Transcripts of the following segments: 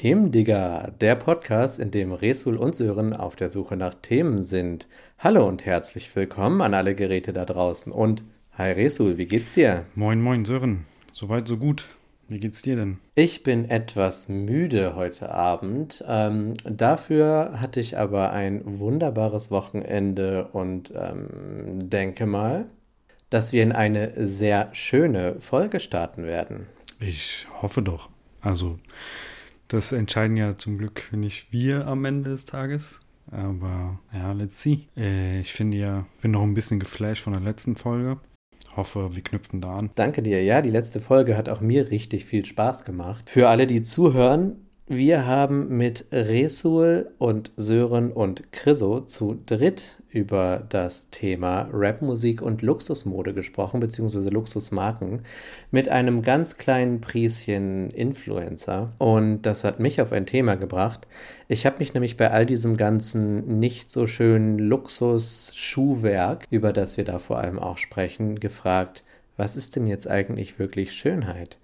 Themendigger, der Podcast, in dem Resul und Sören auf der Suche nach Themen sind. Hallo und herzlich willkommen an alle Geräte da draußen. Und hi Resul, wie geht's dir? Moin, moin, Sören. Soweit, so gut. Wie geht's dir denn? Ich bin etwas müde heute Abend. Ähm, dafür hatte ich aber ein wunderbares Wochenende und ähm, denke mal, dass wir in eine sehr schöne Folge starten werden. Ich hoffe doch. Also, das entscheiden ja zum Glück nicht wir am Ende des Tages. Aber ja, let's see. Äh, ich finde ja, bin noch ein bisschen geflasht von der letzten Folge. Hoffe, wir knüpfen da an. Danke dir. Ja, die letzte Folge hat auch mir richtig viel Spaß gemacht. Für alle, die zuhören, wir haben mit Resul und Sören und Chriso zu dritt über das Thema Rapmusik und Luxusmode gesprochen, beziehungsweise Luxusmarken, mit einem ganz kleinen Prieschen Influencer. Und das hat mich auf ein Thema gebracht. Ich habe mich nämlich bei all diesem ganzen nicht so schönen Luxus-Schuhwerk, über das wir da vor allem auch sprechen, gefragt, was ist denn jetzt eigentlich wirklich Schönheit?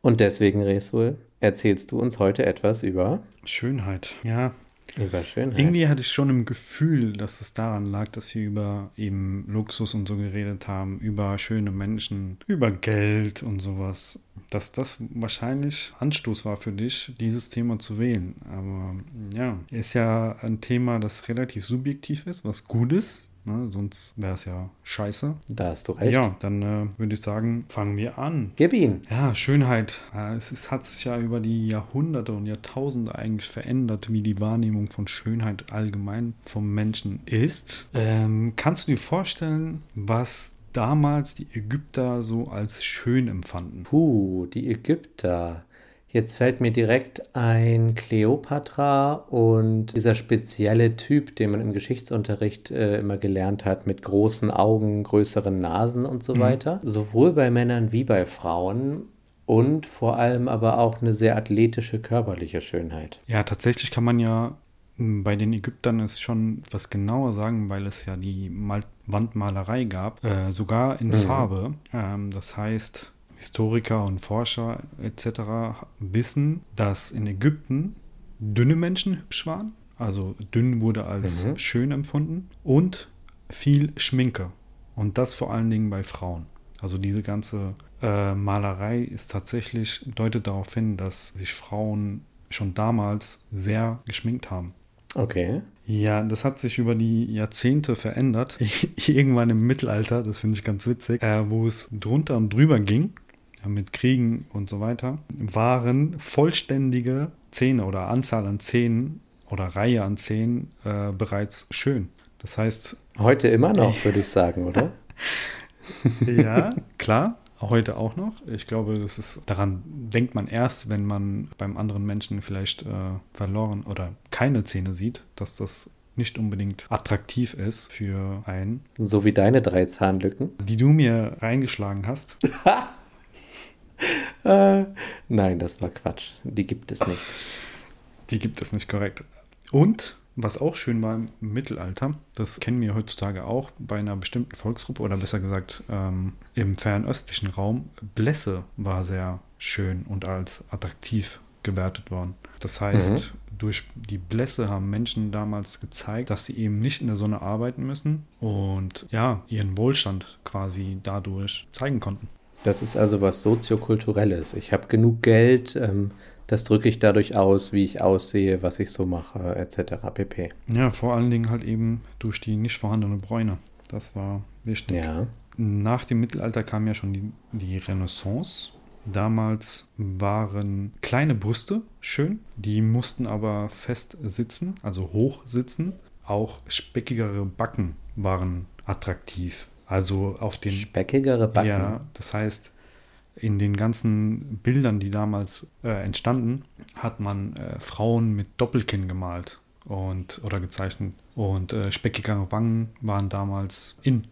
Und deswegen, Resul, erzählst du uns heute etwas über Schönheit. Ja, über Schönheit. irgendwie hatte ich schon im Gefühl, dass es daran lag, dass wir über eben Luxus und so geredet haben, über schöne Menschen, über Geld und sowas. Dass das wahrscheinlich Anstoß war für dich, dieses Thema zu wählen. Aber ja, ist ja ein Thema, das relativ subjektiv ist, was gut ist. Ne? Sonst wäre es ja scheiße. Da hast du recht. Ja, dann äh, würde ich sagen, fangen wir an. Gib ihn. Ja, Schönheit. Ja, es ist, hat sich ja über die Jahrhunderte und Jahrtausende eigentlich verändert, wie die Wahrnehmung von Schönheit allgemein vom Menschen ist. Ähm, kannst du dir vorstellen, was damals die Ägypter so als schön empfanden? Puh, die Ägypter. Jetzt fällt mir direkt ein Kleopatra und dieser spezielle Typ, den man im Geschichtsunterricht äh, immer gelernt hat, mit großen Augen, größeren Nasen und so weiter. Sowohl bei Männern wie bei Frauen. Und vor allem aber auch eine sehr athletische körperliche Schönheit. Ja, tatsächlich kann man ja m, bei den Ägyptern es schon was genauer sagen, weil es ja die Mal Wandmalerei gab, äh, sogar in Farbe. Ähm, das heißt, Historiker und Forscher etc. wissen, dass in Ägypten dünne Menschen hübsch waren. Also dünn wurde als Mhm. schön empfunden und viel Schminke. Und das vor allen Dingen bei Frauen. Also diese ganze äh, Malerei ist tatsächlich, deutet darauf hin, dass sich Frauen schon damals sehr geschminkt haben. Okay. Ja, das hat sich über die Jahrzehnte verändert. Irgendwann im Mittelalter, das finde ich ganz witzig, äh, wo es drunter und drüber ging, mit Kriegen und so weiter, waren vollständige Zähne oder Anzahl an Zähnen oder Reihe an Zähnen äh, bereits schön. Das heißt, Heute immer noch, würde ich sagen, oder? ja, klar, heute auch noch. Ich glaube, das ist, daran denkt man erst, wenn man beim anderen Menschen vielleicht äh, verloren oder keine Zähne sieht, dass das nicht unbedingt attraktiv ist für einen. So wie deine drei Zahnlücken. Die du mir reingeschlagen hast. Äh, nein, das war Quatsch. Die gibt es nicht. Die gibt es nicht korrekt. Und was auch schön war im Mittelalter, das kennen wir heutzutage auch bei einer bestimmten Volksgruppe oder besser gesagt ähm, im fernöstlichen Raum, Blässe war sehr schön und als attraktiv gewertet worden. Das heißt, durch die Blässe haben Menschen damals gezeigt, dass sie eben nicht in der Sonne arbeiten müssen und ja, ihren Wohlstand quasi dadurch zeigen konnten. Das ist also was soziokulturelles. Ich habe genug Geld, ähm, das drücke ich dadurch aus, wie ich aussehe, was ich so mache, etc. pp. Ja, vor allen Dingen halt eben durch die nicht vorhandene Bräune. Das war wichtig. Ja. Nach dem Mittelalter kam ja schon die, die Renaissance. Damals waren kleine Brüste schön, die mussten aber fest sitzen, also hoch sitzen. Auch speckigere Backen waren attraktiv. Also auf den Speckigere Backen. ja, das heißt, in den ganzen Bildern, die damals äh, entstanden, hat man äh, Frauen mit Doppelkinn gemalt und oder gezeichnet. Und äh, speckigere Wangen waren damals in.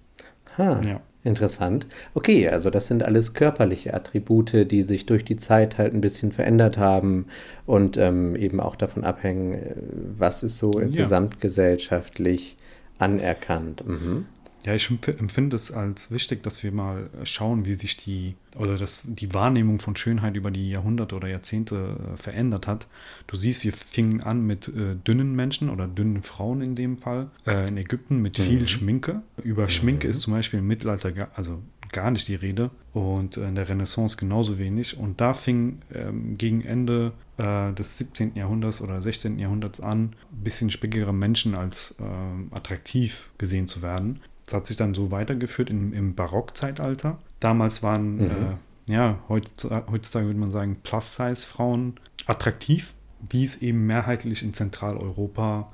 Ha, Ja. interessant. Okay, also das sind alles körperliche Attribute, die sich durch die Zeit halt ein bisschen verändert haben und ähm, eben auch davon abhängen, äh, was ist so Ja. gesamtgesellschaftlich anerkannt. Mhm. Ja, ich empf- empfinde es als wichtig, dass wir mal schauen, wie sich die oder dass die Wahrnehmung von Schönheit über die Jahrhunderte oder Jahrzehnte äh, verändert hat. Du siehst, wir fingen an mit äh, dünnen Menschen oder dünnen Frauen in dem Fall äh, in Ägypten mit viel Schminke. Über Schminke ist zum Beispiel im Mittelalter gar, also gar nicht die Rede und in der Renaissance genauso wenig. Und da fing ähm, gegen Ende äh, des 17. Jahrhunderts oder 16. Jahrhunderts an, ein bisschen speckigere Menschen als ähm, attraktiv gesehen zu werden. Das hat sich dann so weitergeführt im, im Barockzeitalter. Damals waren, äh, ja, heutzutage, heutzutage würde man sagen, Plus-Size-Frauen attraktiv, wie es eben mehrheitlich in Zentraleuropa,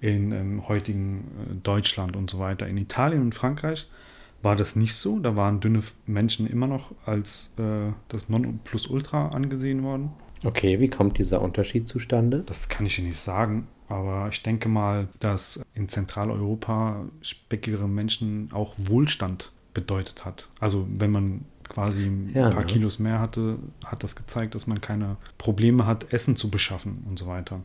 in ähm, heutigen äh, Deutschland und so weiter. In Italien und Frankreich war das nicht so. Da waren dünne Menschen immer noch als äh, das Nonplusultra angesehen worden. Okay, wie kommt dieser Unterschied zustande? Das kann ich Ihnen nicht sagen, aber ich denke mal, dass in Zentraleuropa speckigere Menschen auch Wohlstand bedeutet hat. Also wenn man quasi ein Ja, paar ne? Kilos mehr hatte, hat das gezeigt, dass man keine Probleme hat, Essen zu beschaffen und so weiter.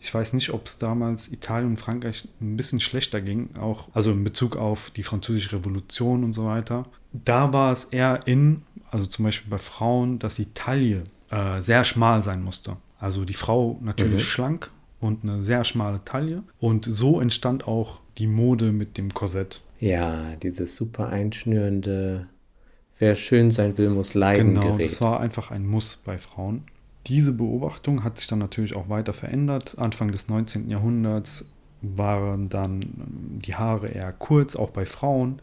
Ich weiß nicht, ob es damals Italien und Frankreich ein bisschen schlechter ging, auch also in Bezug auf die französische Revolution und so weiter. Da war es eher in, also zum Beispiel bei Frauen, dass die Taille äh, sehr schmal sein musste. Also die Frau natürlich Mhm. schlank und eine sehr schmale Taille. Und so entstand auch die Mode mit dem Korsett. Ja, dieses super einschnürende, wer schön sein will, muss leiden Genau, Gerät. das war einfach ein Muss bei Frauen. Diese Beobachtung hat sich dann natürlich auch weiter verändert. Anfang des 19. Jahrhunderts waren dann ähm, die Haare eher kurz, auch bei Frauen.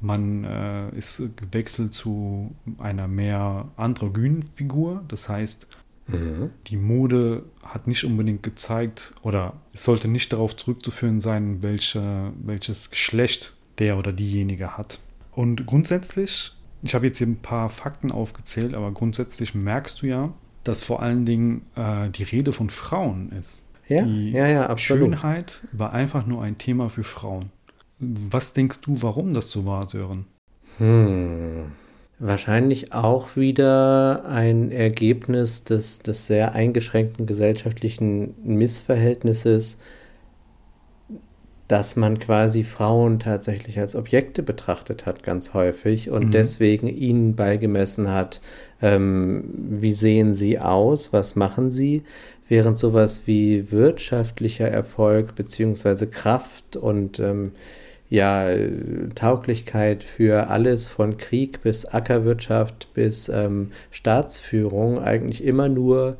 Man äh, ist gewechselt zu einer mehr androgynen Figur. Das heißt, Mhm. die Mode hat nicht unbedingt gezeigt oder es sollte nicht darauf zurückzuführen sein, welche, welches Geschlecht der oder diejenige hat. Und grundsätzlich, ich habe jetzt hier ein paar Fakten aufgezählt, aber grundsätzlich merkst du ja, dass vor allen Dingen äh, die Rede von Frauen ist. Ja, die ja, ja, absolut. Schönheit war einfach nur ein Thema für Frauen. Was denkst du, warum das so war, Sören? Hm. Wahrscheinlich auch wieder ein Ergebnis des, des sehr eingeschränkten gesellschaftlichen Missverhältnisses, dass man quasi Frauen tatsächlich als Objekte betrachtet hat, ganz häufig, und Mhm. deswegen ihnen beigemessen hat, ähm, wie sehen sie aus, was machen sie, während sowas wie wirtschaftlicher Erfolg beziehungsweise Kraft und ähm, ja, Tauglichkeit für alles von Krieg bis Ackerwirtschaft bis ähm, Staatsführung eigentlich immer nur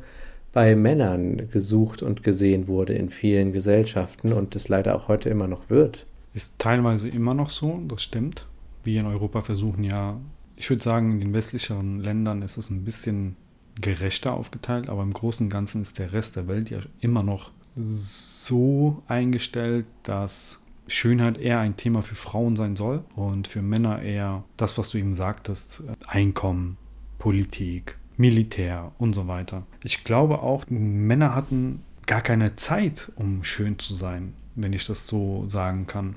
bei Männern gesucht und gesehen wurde in vielen Gesellschaften und es leider auch heute immer noch wird. Ist teilweise immer noch so, das stimmt. Wir in Europa versuchen ja, ich würde sagen, in den westlicheren Ländern ist es ein bisschen gerechter aufgeteilt, aber im Großen und Ganzen ist der Rest der Welt ja immer noch so eingestellt, dass Schönheit eher ein Thema für Frauen sein soll und für Männer eher das, was du eben sagtest, Einkommen, Politik, Militär und so weiter. Ich glaube auch, Männer hatten gar keine Zeit, um schön zu sein, wenn ich das so sagen kann,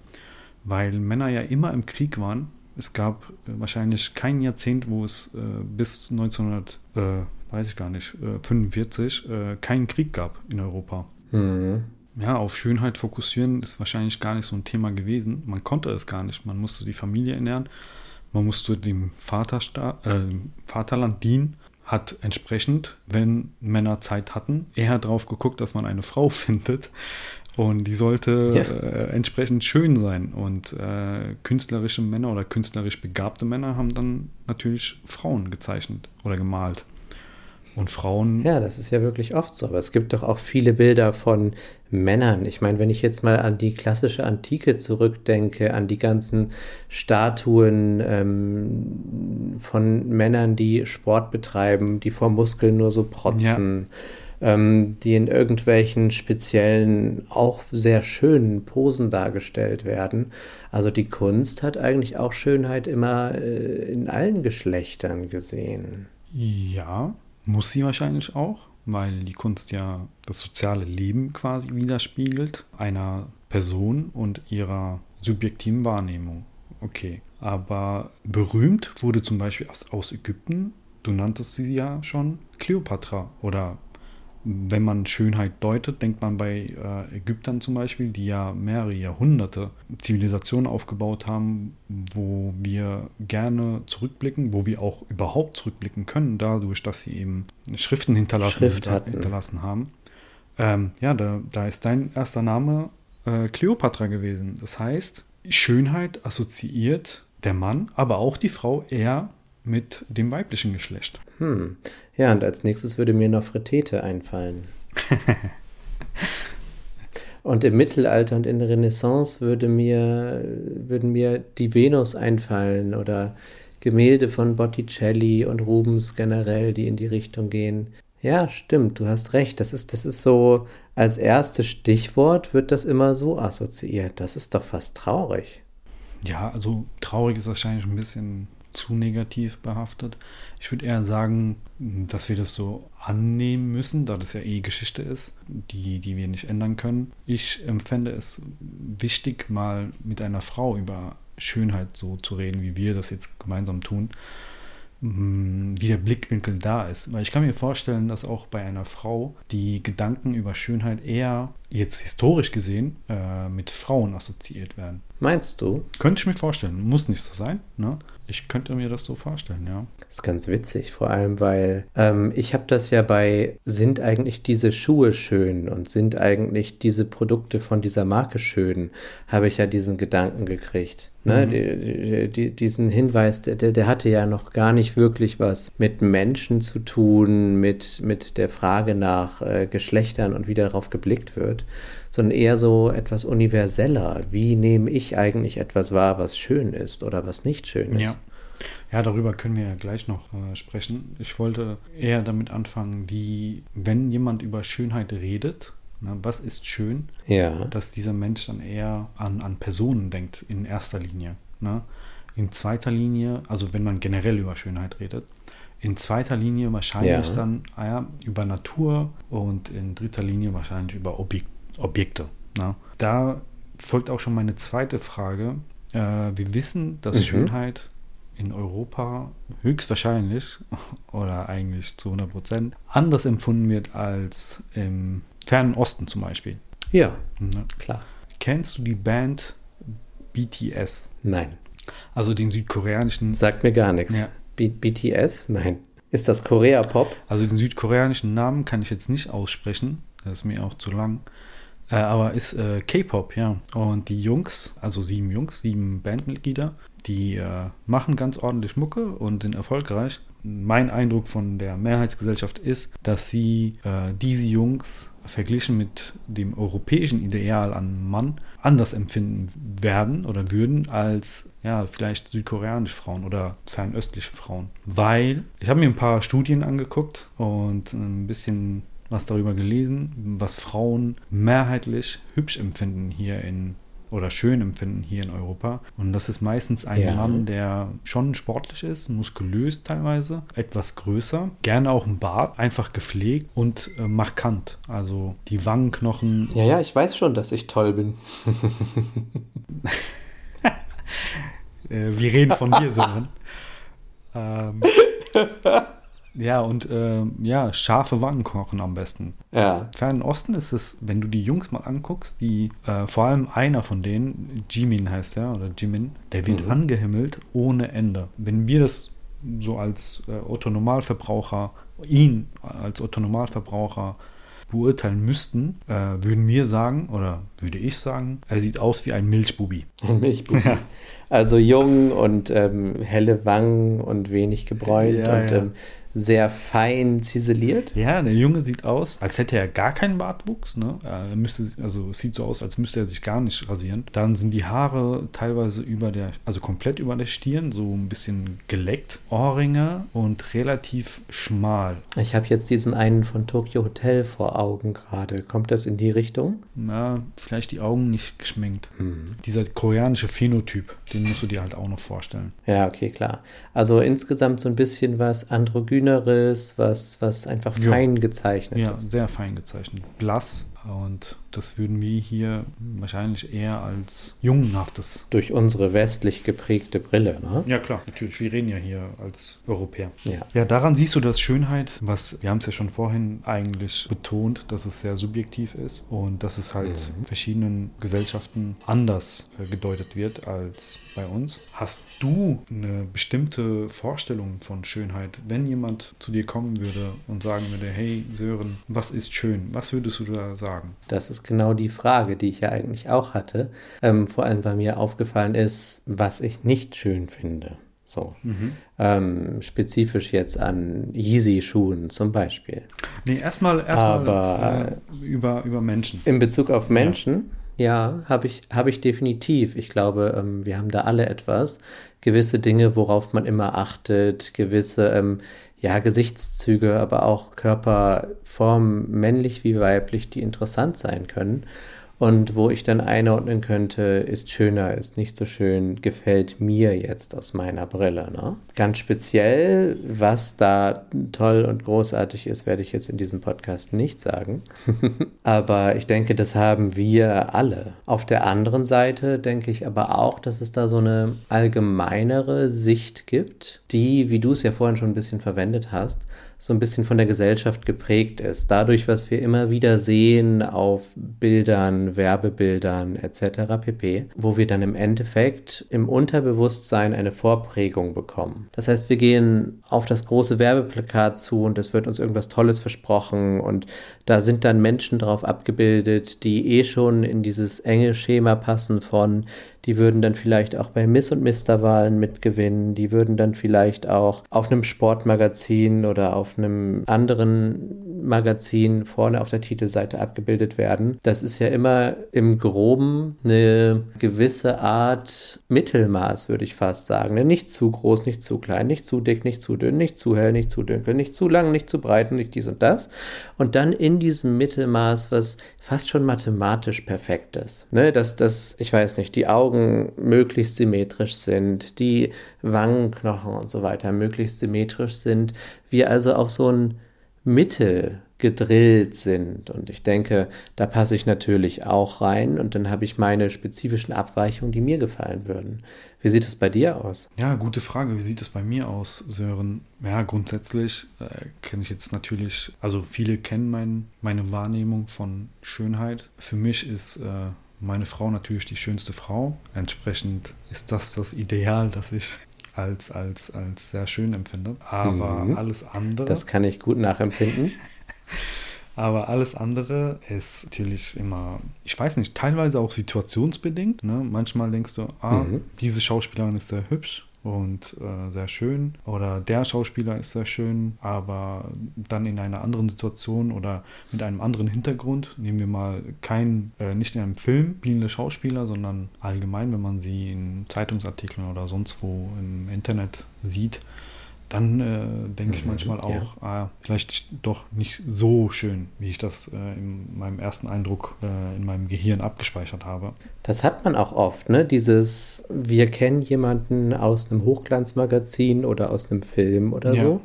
weil Männer ja immer im Krieg waren. Es gab äh, wahrscheinlich kein Jahrzehnt, wo es äh, bis 1900, äh, weiß äh, 45 äh, keinen Krieg gab in Europa. Mhm. Ja, auf Schönheit fokussieren ist wahrscheinlich gar nicht so ein Thema gewesen. Man konnte es gar nicht. Man musste die Familie ernähren, man musste dem Vatersta äh, Vaterland dienen, hat entsprechend, wenn Männer Zeit hatten, eher drauf geguckt, dass man eine Frau findet. Und die sollte Ja. äh, entsprechend schön sein. Und äh, künstlerische Männer oder künstlerisch begabte Männer haben dann natürlich Frauen gezeichnet oder gemalt. Und Frauen Ja, das ist ja wirklich oft so. Aber es gibt doch auch viele Bilder von Männern. Ich meine, wenn ich jetzt mal an die klassische Antike zurückdenke, an die ganzen Statuen ähm, von Männern, die Sport betreiben, die vor Muskeln nur so protzen, ähm, die in irgendwelchen speziellen, auch sehr schönen Posen dargestellt werden. Also die Kunst hat eigentlich auch Schönheit immer äh, in allen Geschlechtern gesehen. Ja, muss sie wahrscheinlich auch, weil die Kunst ja das soziale Leben quasi widerspiegelt einer Person und ihrer subjektiven Wahrnehmung. Okay, aber berühmt wurde zum Beispiel aus, aus Ägypten, du nanntest sie ja schon, Kleopatra oder wenn man Schönheit deutet, denkt man bei äh, Ägyptern zum Beispiel, die ja mehrere Jahrhunderte Zivilisationen aufgebaut haben, wo wir gerne zurückblicken, wo wir auch überhaupt zurückblicken können, dadurch, dass sie eben Schriften hinterlassen, Schrift hinterlassen haben. Ähm, ja, da, da ist dein erster Name äh, Kleopatra gewesen. Das heißt, Schönheit assoziiert der Mann, aber auch die Frau eher mit dem weiblichen Geschlecht. Hm. Ja, und als nächstes würde mir Nofretete einfallen. und im Mittelalter und in der Renaissance würde mir, würden mir die Venus einfallen oder Gemälde von Botticelli und Rubens generell, die in die Richtung gehen. Ja, stimmt, du hast recht. Das ist, das ist so, als erstes Stichwort wird das immer so assoziiert. Das ist doch fast traurig. Ja, also traurig ist wahrscheinlich ein bisschen zu negativ behaftet. Ich würde eher sagen, dass wir das so annehmen müssen, da das ja eh Geschichte ist, die, die wir nicht ändern können. Ich empfände es wichtig, mal mit einer Frau über Schönheit so zu reden, wie wir das jetzt gemeinsam tun wie der Blickwinkel da ist. Weil ich kann mir vorstellen, dass auch bei einer Frau die Gedanken über Schönheit eher, jetzt historisch gesehen, äh, mit Frauen assoziiert werden. Meinst du? Könnte ich mir vorstellen. Muss nicht so sein. Ne? Ich könnte mir das so vorstellen, ja. Das ist ganz witzig, vor allem, weil ähm, ich habe das ja bei, sind eigentlich diese Schuhe schön und sind eigentlich diese Produkte von dieser Marke schön, habe ich ja diesen Gedanken gekriegt. Ne? Mhm. Die, die, diesen Hinweis, der, der hatte ja noch gar nicht wirklich was mit Menschen zu tun, mit, mit der Frage nach äh, Geschlechtern und wie darauf geblickt wird, sondern eher so etwas universeller. Wie nehme ich eigentlich etwas wahr, was schön ist oder was nicht schön ist? Ja. Ja, darüber können wir ja gleich noch äh, sprechen. Ich wollte eher damit anfangen, wie, wenn jemand über Schönheit redet, ne, was ist schön, Ja. dass dieser Mensch dann eher an, an Personen denkt, in erster Linie. Ne? In zweiter Linie, also wenn man generell über Schönheit redet, in zweiter Linie wahrscheinlich Ja. dann ah ja, über Natur und in dritter Linie wahrscheinlich über Objek Objekte. Ne? Da folgt auch schon meine zweite Frage. Äh, wir wissen, dass Mhm. Schönheit in Europa höchstwahrscheinlich oder eigentlich zu 100 Prozent anders empfunden wird als im fernen Osten zum Beispiel. Ja, Ne? klar. Kennst du die Band BTS? Nein. Also den südkoreanischen, Sagt mir gar nichts. Ja. BTS? Nein. Ist das Korea-Pop? also den südkoreanischen Namen kann ich jetzt nicht aussprechen. Das ist mir auch zu lang. Äh, aber ist äh, K-Pop, ja. Und die Jungs, also sieben Jungs, sieben Bandmitglieder, die äh, machen ganz ordentlich Mucke und sind erfolgreich. Mein Eindruck von der Mehrheitsgesellschaft ist, dass sie äh, diese Jungs verglichen mit dem europäischen Ideal an Mann anders empfinden werden oder würden als ja vielleicht südkoreanische Frauen oder fernöstliche Frauen. Weil ich habe mir ein paar Studien angeguckt und ein bisschen was darüber gelesen, was Frauen mehrheitlich hübsch empfinden hier in oder schön empfinden hier in Europa. Und das ist meistens ein Ja. Mann, der schon sportlich ist, muskulös teilweise, etwas größer, gerne auch ein Bart, einfach gepflegt und äh, markant. Also die Wangenknochen Ja, ja, ich weiß schon, dass ich toll bin. Äh, wir reden von dir, Sören. ähm, ja, und ähm, ja, scharfe Wangenknochen am besten. Ja. Fernen Osten ist es, wenn du die Jungs mal anguckst, die, äh, vor allem einer von denen, Jimin heißt er, oder Jimin, der wird Mhm. angehimmelt ohne Ende. Wenn wir das so als äh, Otto-Normalverbraucher, ihn als Otto-Normalverbraucher beurteilen müssten, äh, würden wir sagen, oder würde ich sagen, er sieht aus wie ein Milchbubi. Ein Milchbubi. Also jung und ähm, helle Wangen und wenig gebräunt Ja, und ja. Ähm, sehr fein ziseliert. Ja, der Junge sieht aus, als hätte er gar keinen Bartwuchs. Ne? Er müsste, also es sieht so aus, als müsste er sich gar nicht rasieren. Dann sind die Haare teilweise über der, also komplett über der Stirn, so ein bisschen geleckt. Ohrringe und relativ schmal. Ich habe jetzt diesen einen von Tokyo Hotel vor Augen gerade. Kommt das in die Richtung? Na, vielleicht die Augen nicht geschminkt. Hm. Dieser koreanische Phänotyp, den musst du dir halt auch noch vorstellen. Ja, okay, klar. Also insgesamt so ein bisschen was Androgyneres, was, was einfach Ja. fein gezeichnet Ja, ist. sehr fein gezeichnet. Blass und das würden wir hier wahrscheinlich eher als jungenhaftes. Durch unsere westlich geprägte Brille, ne? Ja, klar, natürlich. Wir reden ja hier als Europäer. Ja. Ja, daran siehst du das Schönheit, was wir haben es ja schon vorhin eigentlich betont, dass es sehr subjektiv ist und dass es halt in verschiedenen Gesellschaften anders äh, gedeutet wird als bei uns. Hast du eine bestimmte Vorstellung von Schönheit, wenn jemand zu dir kommen würde und sagen würde, hey Sören, was ist schön? Was würdest du da sagen? Das ist genau die Frage, die ich ja eigentlich auch hatte. Ähm, vor allem, weil mir aufgefallen ist, was ich nicht schön finde. So. Ähm, spezifisch jetzt an Yeezy-Schuhen zum Beispiel. Nee, erstmal erstmal Aber- äh, über, über Menschen. In Bezug auf Menschen, ja, habe ich, hab ich definitiv. Ich glaube, ähm, wir haben da alle etwas. Gewisse Dinge, worauf man immer achtet, gewisse ähm, ja, Gesichtszüge, aber auch Körperformen, männlich wie weiblich, die interessant sein können. Und wo ich dann einordnen könnte, ist schöner, ist nicht so schön, gefällt mir jetzt aus meiner Brille. Ne? Ganz speziell, was da toll und großartig ist, werde ich jetzt in diesem Podcast nicht sagen. aber ich denke, das haben wir alle. Auf der anderen Seite denke ich aber auch, dass es da so eine allgemeinere Sicht gibt, die, wie du es ja vorhin schon ein bisschen verwendet hast, so ein bisschen von der Gesellschaft geprägt ist. Dadurch, was wir immer wieder sehen auf Bildern, Werbebildern etc. pp., wo wir dann im Endeffekt im Unterbewusstsein eine Vorprägung bekommen. Das heißt, wir gehen auf das große Werbeplakat zu und es wird uns irgendwas Tolles versprochen und da sind dann Menschen drauf abgebildet, die eh schon in dieses enge Schema passen von, die würden dann vielleicht auch bei Miss und Mister Wahlen mitgewinnen, die würden dann vielleicht auch auf einem Sportmagazin oder auf einem anderen Magazin vorne auf der Titelseite abgebildet werden. Das ist ja immer im Groben eine gewisse Art Mittelmaß, würde ich fast sagen. ne? Nicht zu groß, nicht zu klein, nicht zu dick, nicht zu dünn, nicht zu hell, nicht zu dunkel, nicht zu lang, nicht zu breit, nicht dies und das. Und dann in diesem Mittelmaß, was fast schon mathematisch perfekt ist. Ne? Dass das, ich weiß nicht, die Augen möglichst symmetrisch sind, die Wangenknochen und so weiter möglichst symmetrisch sind. Wir also auf so ein Mittel gedrillt sind. Und ich denke, da passe ich natürlich auch rein und dann habe ich meine spezifischen Abweichungen, die mir gefallen würden. Wie sieht es bei dir aus? Ja, gute Frage. Wie sieht es bei mir aus, Sören? Ja, grundsätzlich äh, kenne ich jetzt natürlich, also viele kennen mein, meine Wahrnehmung von Schönheit. Für mich ist äh, meine Frau natürlich die schönste Frau. Entsprechend ist das das Ideal, das ich als, als, als sehr schön empfinde. Aber Mhm. alles andere. Das kann ich gut nachempfinden. Aber alles andere ist natürlich immer, ich weiß nicht, teilweise auch situationsbedingt. Ne? Manchmal denkst du, ah, Mhm. diese Schauspielerin ist sehr hübsch und äh, sehr schön. Oder der Schauspieler ist sehr schön, aber dann in einer anderen Situation oder mit einem anderen Hintergrund, nehmen wir mal kein, äh, nicht in einem Film spielende Schauspieler, sondern allgemein, wenn man sie in Zeitungsartikeln oder sonst wo im Internet sieht, dann äh, denke ich Mhm, manchmal ja. auch, ah, vielleicht doch nicht so schön, wie ich das äh, in meinem ersten Eindruck äh, in meinem Gehirn abgespeichert habe. Das hat man auch oft, ne? Dieses, wir kennen jemanden aus einem Hochglanzmagazin oder aus einem Film oder Ja. so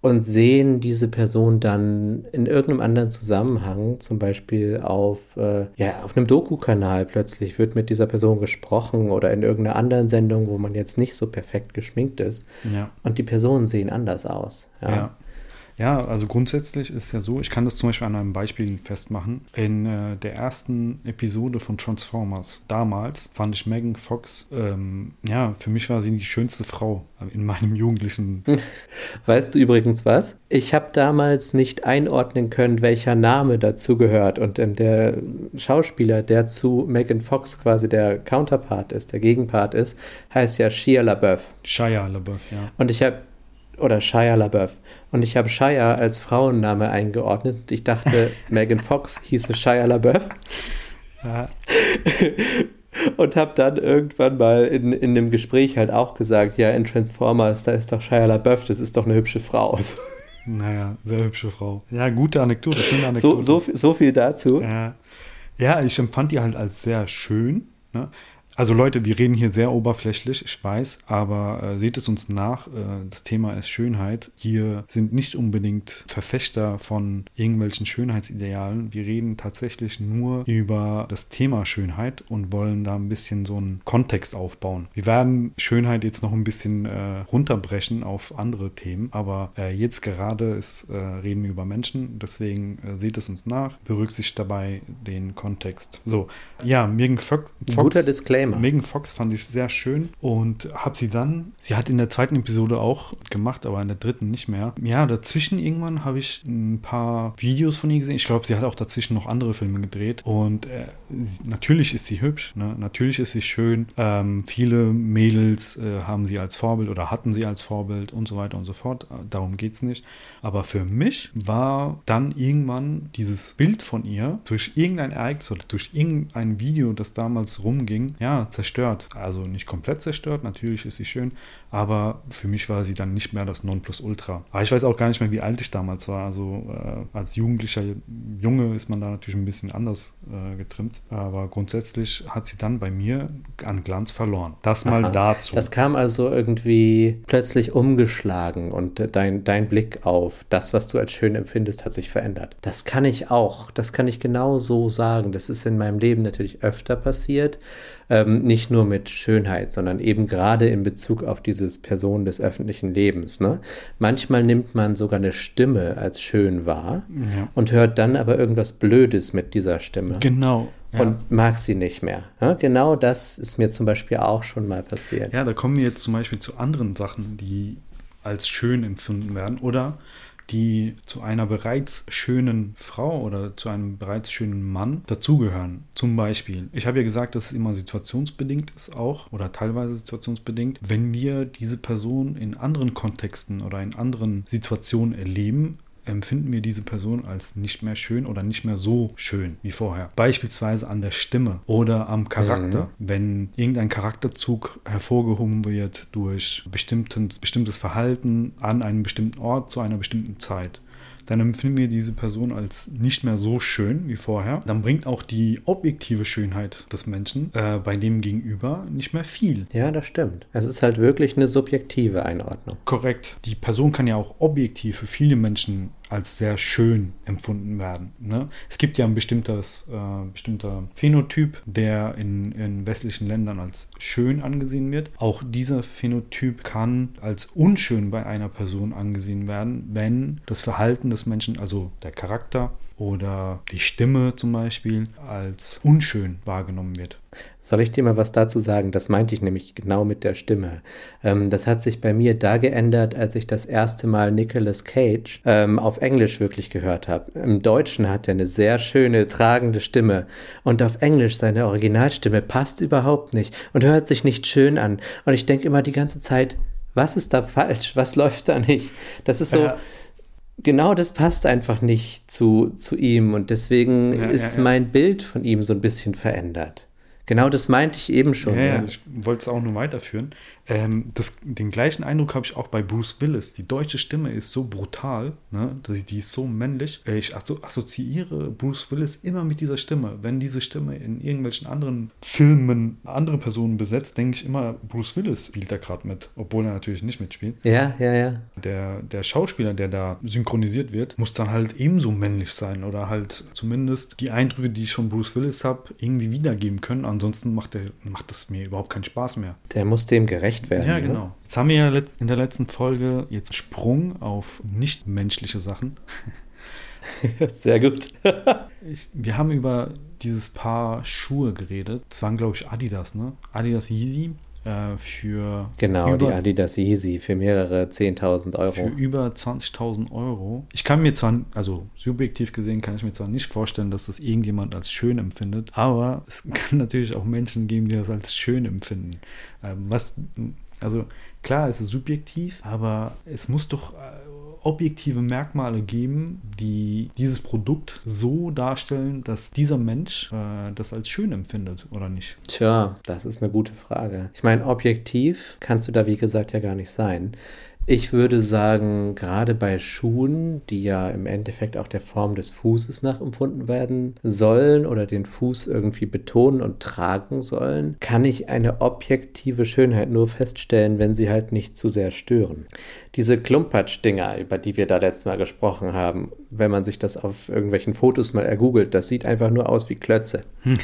und sehen diese Person dann in irgendeinem anderen Zusammenhang, zum Beispiel auf, äh, ja, auf einem Doku-Kanal plötzlich wird mit dieser Person gesprochen oder in irgendeiner anderen Sendung, wo man jetzt nicht so perfekt geschminkt ist Ja. und die Personen sehen anders aus. Ja. Ja. Ja, also grundsätzlich ist ja so, ich kann das zum Beispiel an einem Beispiel festmachen. In äh, der ersten Episode von Transformers damals fand ich Megan Fox, ähm, ja, für mich war sie die schönste Frau in meinem jugendlichen. Weißt du übrigens was? Ich habe damals nicht einordnen können, welcher Name dazu gehört. Und ähm, der Schauspieler, der zu Megan Fox quasi der Counterpart ist, der Gegenpart ist, heißt ja Shia LaBeouf. Shia LaBeouf, ja. Und ich habe, oder Shia LaBeouf. Und ich habe Shia als Frauenname eingeordnet. Ich dachte, Megan Fox hieße Shia LaBeouf. ja. Und habe dann irgendwann mal in, in einem Gespräch halt auch gesagt, ja, in Transformers, da ist doch Shia LaBeouf, das ist doch eine hübsche Frau. Naja, sehr hübsche Frau. Ja, gute Anekdote, schöne So, Anekdote. so, so viel dazu. Ja. ja, ich empfand die halt als sehr schön. Ne? Also Leute, wir reden hier sehr oberflächlich, ich weiß, aber äh, seht es uns nach. Äh, das Thema ist Schönheit. Wir sind nicht unbedingt Verfechter von irgendwelchen Schönheitsidealen. Wir reden tatsächlich nur über das Thema Schönheit und wollen da ein bisschen so einen Kontext aufbauen. Wir werden Schönheit jetzt noch ein bisschen äh, runterbrechen auf andere Themen, aber äh, jetzt gerade ist, äh, reden wir über Menschen, deswegen äh, seht es uns nach, berücksichtigt dabei den Kontext. So, ja, Megan Fox. Guter Disclaimer. Megan Fox fand ich sehr schön und habe sie dann, sie hat in der zweiten Episode auch gemacht, aber in der dritten nicht mehr. Ja, dazwischen irgendwann habe ich ein paar Videos von ihr gesehen. Ich glaube, sie hat auch dazwischen noch andere Filme gedreht und äh, sie, natürlich ist sie hübsch, ne? natürlich ist sie schön. Ähm, viele Mädels äh, haben sie als Vorbild oder hatten sie als Vorbild und so weiter und so fort. Darum geht es nicht. Aber für mich war dann irgendwann dieses Bild von ihr durch irgendein Ereignis oder durch irgendein Video, das damals rumging, ja, zerstört. Also nicht komplett zerstört, natürlich ist sie schön, aber für mich war sie dann nicht mehr das Nonplusultra. Aber ich weiß auch gar nicht mehr, wie alt ich damals war. Also äh, als jugendlicher Junge ist man da natürlich ein bisschen anders äh, getrimmt. Aber grundsätzlich hat sie dann bei mir an Glanz verloren. Das mal Aha. dazu. Das kam also irgendwie plötzlich umgeschlagen und dein, dein Blick auf das, was du als schön empfindest, hat sich verändert. Das kann ich auch. Das kann ich genau so sagen. Das ist in meinem Leben natürlich öfter passiert. Ähm, nicht nur mit Schönheit, sondern eben gerade in Bezug auf dieses Person des öffentlichen Lebens. Ne? Manchmal nimmt man sogar eine Stimme als schön wahr Ja. und hört dann aber irgendwas Blödes mit dieser Stimme Genau. Ja. und mag sie nicht mehr. Ja? Genau das ist mir zum Beispiel auch schon mal passiert. Ja, da kommen wir jetzt zum Beispiel zu anderen Sachen, die als schön empfunden werden oder die zu einer bereits schönen Frau oder zu einem bereits schönen Mann dazugehören. Zum Beispiel, ich habe ja gesagt, dass es immer situationsbedingt ist auch oder teilweise situationsbedingt. Wenn wir diese Person in anderen Kontexten oder in anderen Situationen erleben, empfinden wir diese Person als nicht mehr schön oder nicht mehr so schön wie vorher. Beispielsweise an der Stimme oder am Charakter. Wenn irgendein Charakterzug hervorgehoben wird durch bestimmtes, bestimmtes Verhalten an einem bestimmten Ort zu einer bestimmten Zeit. Dann empfinden wir diese Person als nicht mehr so schön wie vorher. Dann bringt auch die objektive Schönheit des Menschen äh, bei dem Gegenüber nicht mehr viel. Ja, das stimmt. Es ist halt wirklich eine subjektive Einordnung. Korrekt. Die Person kann ja auch objektiv für viele Menschen als sehr schön empfunden werden. Ne? Es gibt ja ein bestimmtes, äh, bestimmter Phänotyp, der in, in westlichen Ländern als schön angesehen wird. Auch dieser Phänotyp kann als unschön bei einer Person angesehen werden, wenn das Verhalten des Menschen, also der Charakter oder die Stimme zum Beispiel, als unschön wahrgenommen wird. Soll ich dir mal was dazu sagen? Das meinte ich nämlich genau mit der Stimme. Ähm, das hat sich bei mir da geändert, als ich das erste Mal Nicolas Cage ähm, auf Englisch wirklich gehört habe. Im Deutschen hat er eine sehr schöne, tragende Stimme. Und auf Englisch seine Originalstimme passt überhaupt nicht und hört sich nicht schön an. Und ich denke immer die ganze Zeit, was ist da falsch? Was läuft da nicht? Das ist so. Ja. Genau, das passt einfach nicht zu, zu ihm und deswegen Ja, ja, ist ja. mein Bild von ihm so ein bisschen verändert. Genau das meinte ich eben schon. Ja, ja. ich wollte es auch nur weiterführen. Ähm, das, den gleichen Eindruck habe ich auch bei Bruce Willis. Die deutsche Stimme ist so brutal, ne? dass die ist so männlich. Äh, Ich asso assoziiere Bruce Willis immer mit dieser Stimme. Wenn diese Stimme in irgendwelchen anderen Filmen andere Personen besetzt, denke ich immer, Bruce Willis spielt da gerade mit, obwohl er natürlich nicht mitspielt. Ja, ja, ja. Der, der Schauspieler, der da synchronisiert wird, muss dann halt ebenso männlich sein oder halt zumindest die Eindrücke, die ich von Bruce Willis habe, irgendwie wiedergeben können. Ansonsten macht, der, macht das mir überhaupt keinen Spaß mehr. Der muss dem gerecht werden. Ja, ne? genau. Jetzt haben wir ja in der letzten Folge jetzt Sprung auf nichtmenschliche Sachen. Sehr gut. Ich, wir haben über dieses Paar Schuhe geredet. Das waren, glaube ich, Adidas, ne? Adidas Yeezy äh, für genau, die Adidas Yeezy für mehrere 10.000 für Euro. über 20.000 Euro. Ich kann mir zwar, also subjektiv gesehen, kann ich mir zwar nicht vorstellen, dass das irgendjemand als schön empfindet, aber es kann natürlich auch Menschen geben, die das als schön empfinden. Ähm, was, also klar, es ist subjektiv, aber es muss doch äh, objektive Merkmale geben, die dieses Produkt so darstellen, dass dieser Mensch äh, das als schön empfindet oder nicht. Tja, das ist eine gute Frage. Ich meine, objektiv kannst du da, wie gesagt, ja gar nicht sein. Ich würde sagen, gerade bei Schuhen, die ja im Endeffekt auch der Form des Fußes nachempfunden werden sollen oder den Fuß irgendwie betonen und tragen sollen, kann ich eine objektive Schönheit nur feststellen, wenn sie halt nicht zu sehr stören. Diese Klumpatsch-Dinger, über die wir da letztes Mal gesprochen haben, wenn man sich das auf irgendwelchen Fotos mal ergoogelt, das sieht einfach nur aus wie Klötze.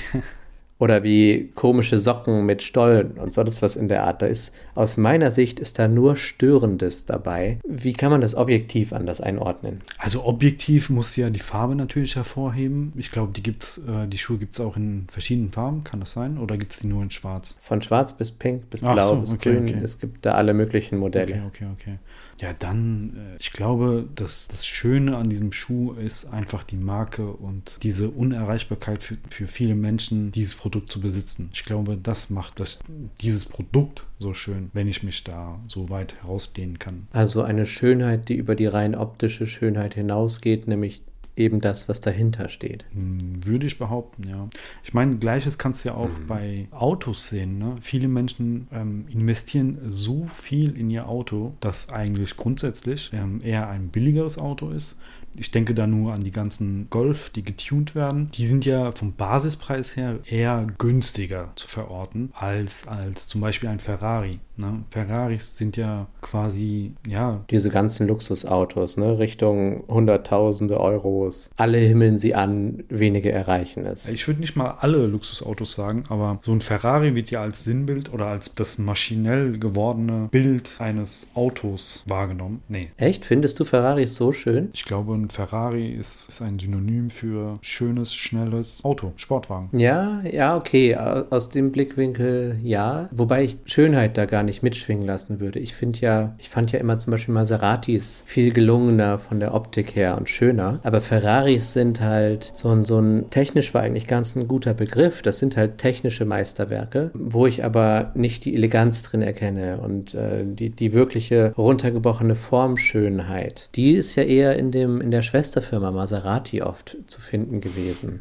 Oder wie komische Socken mit Stollen und sonst was in der Art. Da ist, aus meiner Sicht, ist da nur Störendes dabei. Wie kann man das objektiv anders einordnen? Also objektiv muss ja die Farbe natürlich hervorheben. Ich glaube, die gibt's, äh, die Schuhe gibt es auch in verschiedenen Farben, kann das sein? Oder gibt es die nur in Schwarz? Von schwarz bis pink bis Ach blau so, bis okay, grün. okay. Es gibt da alle möglichen Modelle. Okay, okay, okay. Ja, dann, äh, ich glaube, dass das Schöne an diesem Schuh ist einfach die Marke und diese Unerreichbarkeit für, für viele Menschen, dieses Produkt zu besitzen. Ich glaube, das macht das, dieses Produkt so schön, wenn ich mich da so weit herausdehnen kann. Also eine Schönheit, die über die rein optische Schönheit hinausgeht, nämlich eben das, was dahinter steht. Hm, Würde ich behaupten, ja. Ich meine, gleiches kannst du ja auch bei Autos sehen. Ne? Viele Menschen ähm, investieren so viel in ihr Auto, dass eigentlich grundsätzlich ähm, eher ein billigeres Auto ist. Ich denke da nur an die ganzen Golf, die getuned werden. Die sind ja vom Basispreis her eher günstiger zu verorten als, als zum Beispiel ein Ferrari. Ne? Ferraris sind ja quasi, ja, Diese ganzen Luxusautos, ne, Richtung Hunderttausende Euros. Alle himmeln sie an, wenige erreichen es. Ich würde nicht mal alle Luxusautos sagen, aber so ein Ferrari wird ja als Sinnbild oder als das maschinell gewordene Bild eines Autos wahrgenommen. Nee. Echt? Findest du Ferraris so schön? Ich glaube, ein Ferrari ist, ist ein Synonym für schönes, schnelles Auto, Sportwagen. Ja, ja, okay. Au- Aus dem Blickwinkel ja. Wobei ich Schönheit da gar nicht mitschwingen lassen würde. Ich finde ja, ich fand ja immer zum Beispiel Maseratis viel gelungener von der Optik her und schöner. Aber Ferraris sind halt so ein, so ein, technisch war eigentlich ganz ein guter Begriff. Das sind halt technische Meisterwerke, wo ich aber nicht die Eleganz drin erkenne und äh, die, die wirkliche runtergebrochene Formschönheit. Die ist ja eher in dem, in der Schwesterfirma Maserati oft zu finden gewesen.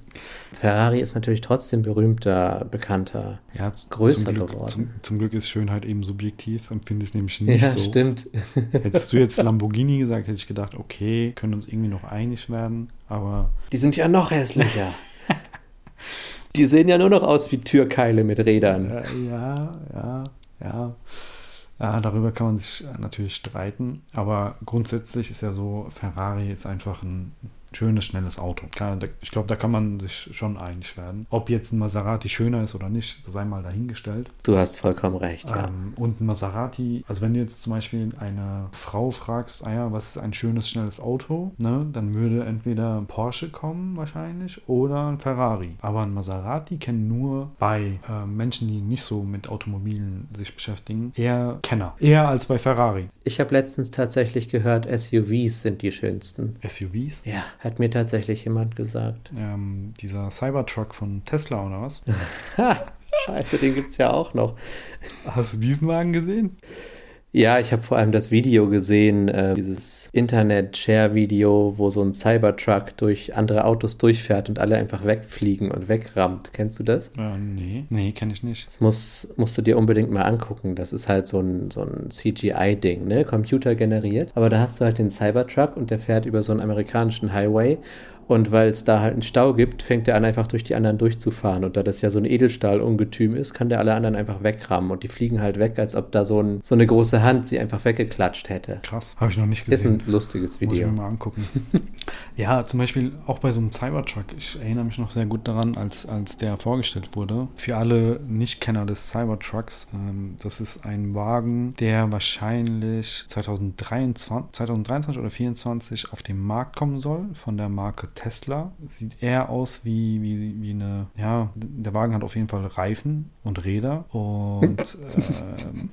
Ferrari ist natürlich trotzdem berühmter, bekannter. Ja, Größer zum Glück, geworden. Zum, zum Glück ist Schönheit eben subjektiv, empfinde ich nämlich nicht ja, so. stimmt. Hättest du jetzt Lamborghini gesagt, hätte ich gedacht, okay, können uns irgendwie noch einig werden, aber Die sind ja noch hässlicher. Die sehen ja nur noch aus wie Türkeile mit Rädern. Äh, ja, ja, ja. Ja, darüber kann man sich natürlich streiten, aber grundsätzlich ist ja so, Ferrari ist einfach ein schönes, schnelles Auto. Ich glaube, da kann man sich schon einig werden. Ob jetzt ein Maserati schöner ist oder nicht, sei mal dahingestellt. Du hast vollkommen recht, ja. Ähm, und ein Maserati, also wenn du jetzt zum Beispiel eine Frau fragst, ah ja, was ist ein schönes, schnelles Auto, ne, dann würde entweder ein Porsche kommen wahrscheinlich oder ein Ferrari. Aber ein Maserati kennen nur bei äh, Menschen, die nicht so mit Automobilen sich beschäftigen, eher Kenner. Eher als bei Ferrari. Ich habe letztens tatsächlich gehört, SUVs sind die schönsten. SUVs. Ja, hat mir tatsächlich jemand gesagt. Ähm, dieser Cybertruck von Tesla oder was? Ha, scheiße, den gibt's ja auch noch. Hast du diesen Wagen gesehen? Ja, ich habe vor allem das Video gesehen, äh, dieses Internet-Share-Video, wo so ein Cybertruck durch andere Autos durchfährt und alle einfach wegfliegen und wegrammt. Kennst du das? Äh, nee. Nee, kenne ich nicht. Das muss, musst du dir unbedingt mal angucken. Das ist halt so ein, so ein CGI-Ding, ne? Computer generiert. Aber da hast du halt den Cybertruck und der fährt über so einen amerikanischen Highway. Und weil es da halt einen Stau gibt, fängt er an, einfach durch die anderen durchzufahren. Und da das ja so ein Edelstahl-Ungetüm ist, kann der alle anderen einfach wegrammen. Und die fliegen halt weg, als ob da so, ein, so eine große Hand sie einfach weggeklatscht hätte. Krass. Habe ich noch nicht Ist gesehen. ein lustiges Muss ich Video. mir mal angucken. ja, zum Beispiel auch bei so einem Cybertruck. Ich erinnere mich noch sehr gut daran, als, als der vorgestellt wurde. Für alle Nicht-Kenner des Cybertrucks, ähm, das ist ein Wagen, der wahrscheinlich 2023, 2023 oder 2024 auf den Markt kommen soll von der Marke Tesla. Sieht eher aus wie, wie, wie eine, ja, der Wagen hat auf jeden Fall Reifen und Räder und ähm,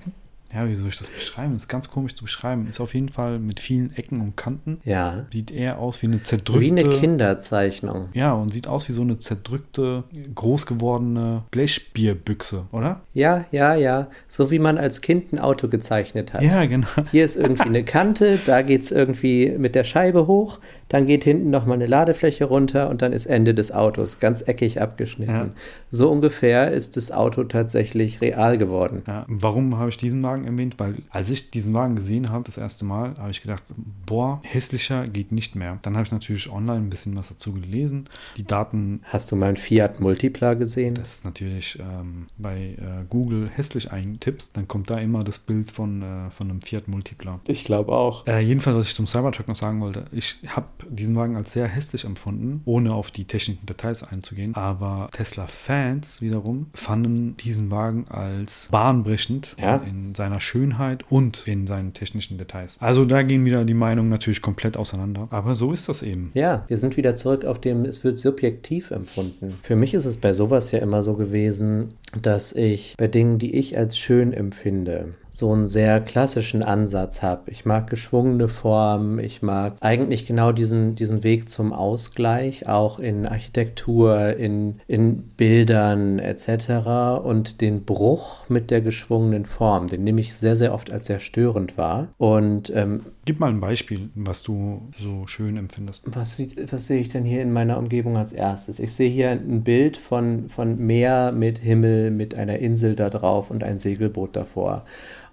ja, wie soll ich das beschreiben? Ist ganz komisch zu beschreiben. Ist auf jeden Fall mit vielen Ecken und Kanten. Ja. Sieht eher aus wie eine zerdrückte. Wie eine Kinderzeichnung. Ja, und sieht aus wie so eine zerdrückte, groß gewordene Blechbierbüchse, oder? Ja, ja, ja. So wie man als Kind ein Auto gezeichnet hat. Ja, genau. Hier ist irgendwie eine Kante, da geht es irgendwie mit der Scheibe hoch, dann geht hinten nochmal eine Ladefläche runter und dann ist Ende des Autos, ganz eckig abgeschnitten. Ja. So ungefähr ist das Auto tatsächlich real geworden. Ja, warum habe ich diesen Wagen Wagen erwähnt, weil als ich diesen Wagen gesehen habe, das erste Mal, habe ich gedacht, boah, hässlicher geht nicht mehr. Dann habe ich natürlich online ein bisschen was dazu gelesen. Die Daten. Hast du mal einen Fiat Multipla gesehen? Das ist natürlich ähm, bei äh, Google hässlich eintippst, dann kommt da immer das Bild von, äh, von einem Fiat Multipla. Ich glaube auch. Äh, jedenfalls, was ich zum Cybertruck noch sagen wollte, ich habe diesen Wagen als sehr hässlich empfunden, ohne auf die technischen Details einzugehen. Aber Tesla-Fans wiederum fanden diesen Wagen als bahnbrechend Ja. in seiner Schönheit und in seinen technischen Details. Also da gehen wieder die Meinungen natürlich komplett auseinander. Aber so ist das eben. Ja, wir sind wieder zurück auf dem, es wird subjektiv empfunden. Für mich ist es bei sowas ja immer so gewesen, dass ich bei Dingen, die ich als schön empfinde, so einen sehr klassischen Ansatz habe. Ich mag geschwungene Formen, ich mag eigentlich genau diesen, diesen Weg zum Ausgleich, auch in Architektur, in, in Bildern etc. Und den Bruch mit der geschwungenen Form, den nehme ich sehr, sehr oft als sehr störend wahr. Und ähm, Gib mal ein Beispiel, was du so schön empfindest. was, was sehe ich denn hier in meiner Umgebung als erstes? Ich sehe hier ein Bild von, von Meer mit Himmel, mit einer Insel da drauf und ein Segelboot davor.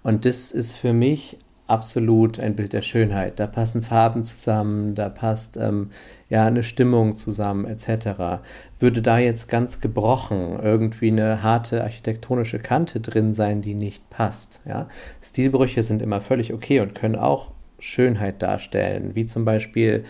Und das ist für mich absolut ein Bild der Schönheit. Da passen Farben zusammen, da passt ähm, ja eine Stimmung zusammen, etc. Würde da jetzt ganz gebrochen irgendwie eine harte architektonische Kante drin sein, die nicht passt. Ja? Stilbrüche sind immer völlig okay und können auch Schönheit darstellen, wie zum Beispiel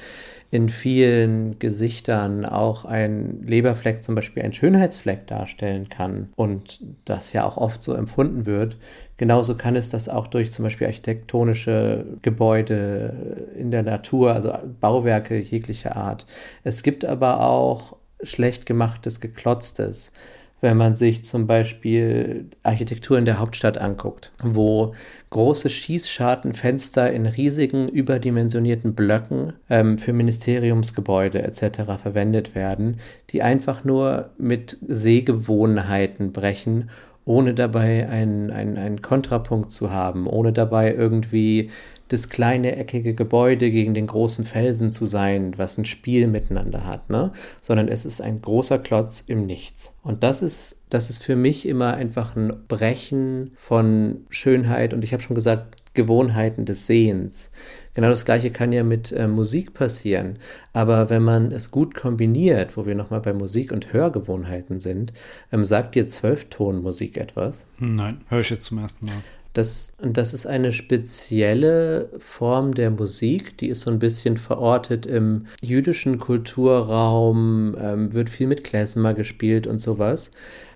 in vielen Gesichtern auch ein Leberfleck zum Beispiel ein Schönheitsfleck darstellen kann und das ja auch oft so empfunden wird. Genauso kann es das auch durch zum Beispiel architektonische Gebäude in der Natur, also Bauwerke jeglicher Art. Es gibt aber auch schlecht gemachtes, geklotztes wenn man sich zum Beispiel Architektur in der Hauptstadt anguckt, wo große Schießschartenfenster in riesigen, überdimensionierten Blöcken ähm, für Ministeriumsgebäude etc. verwendet werden, die einfach nur mit Sehgewohnheiten brechen, ohne dabei einen, einen, einen Kontrapunkt zu haben, ohne dabei irgendwie das kleine eckige Gebäude gegen den großen Felsen zu sein, was ein Spiel miteinander hat, ne? Sondern es ist ein großer Klotz im Nichts. Und das ist, das ist für mich immer einfach ein Brechen von Schönheit und ich habe schon gesagt, Gewohnheiten des Sehens. Genau das gleiche kann ja mit äh, Musik passieren. Aber wenn man es gut kombiniert, wo wir nochmal bei Musik und Hörgewohnheiten sind, ähm, sagt dir Zwölftonmusik etwas? Nein, höre ich jetzt zum ersten Mal. Das, das ist eine spezielle Form der Musik, die ist so ein bisschen verortet im jüdischen Kulturraum, ähm, wird viel mit Klezmer gespielt und sowas,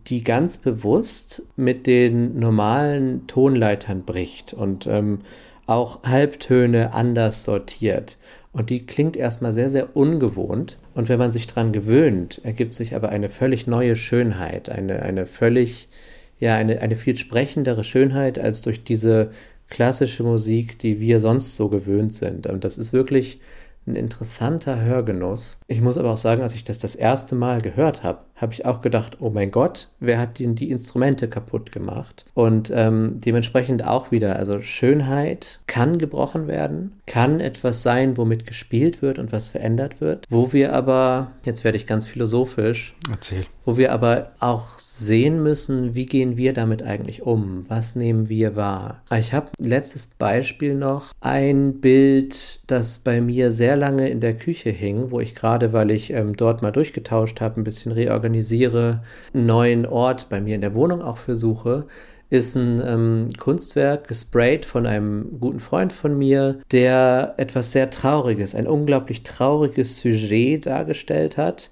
die ganz bewusst mit den normalen Tonleitern bricht und ähm, auch Halbtöne anders sortiert. Und die klingt erstmal sehr, sehr ungewohnt. Und wenn man sich dran gewöhnt, ergibt sich aber eine völlig neue Schönheit, eine, eine völlig ja, eine, eine viel sprechendere Schönheit als durch diese klassische Musik, die wir sonst so gewöhnt sind. Und das ist wirklich ein interessanter Hörgenuss. Ich muss aber auch sagen, als ich das das erste Mal gehört habe, habe ich auch gedacht, oh mein Gott, wer hat denn die Instrumente kaputt gemacht? Und ähm, dementsprechend auch wieder, also Schönheit kann gebrochen werden, kann etwas sein, womit gespielt wird und was verändert wird, wo wir aber, jetzt werde ich ganz philosophisch, Erzähl. wo wir aber auch sehen müssen, wie gehen wir damit eigentlich um? Was nehmen wir wahr? Ich habe letztes Beispiel noch ein Bild, das bei mir sehr lange in der Küche hing, wo ich gerade, weil ich ähm, dort mal durchgetauscht habe, ein bisschen reorganisiere, einen neuen Ort bei mir in der Wohnung auch versuche, ist ein ähm, Kunstwerk gesprayt von einem guten Freund von mir, der etwas sehr Trauriges, ein unglaublich trauriges Sujet dargestellt hat,